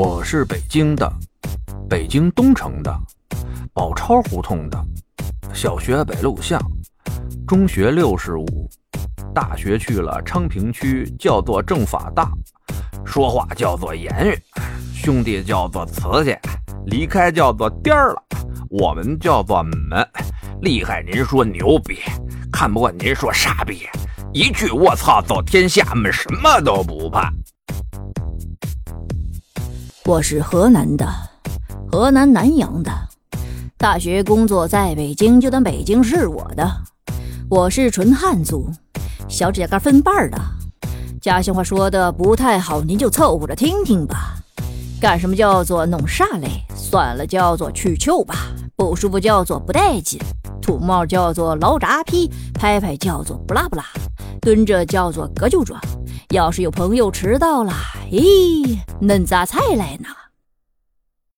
我是北京的，北京东城的，宝钞胡同的，小学北路巷，中学六十五，大学去了昌平区，叫做政法大，说话叫做言语，兄弟叫做瓷器，离开叫做颠儿了，我们叫做门，厉害您说牛逼，看不惯您说傻逼，一句我操走天下，们什么都不怕。我是河南的，河南南阳的，大学工作在北京，就当北京是我的。我是纯汉族，小指甲盖分瓣的。家乡话说的不太好，您就凑合着听听吧。干什么叫做弄啥嘞？算了，叫做去球吧。不舒服叫做不带劲。土帽叫做老扎批，拍拍叫做不拉不拉，蹲着叫做搁就转。要是有朋友迟到了，咦，恁咋才来呢？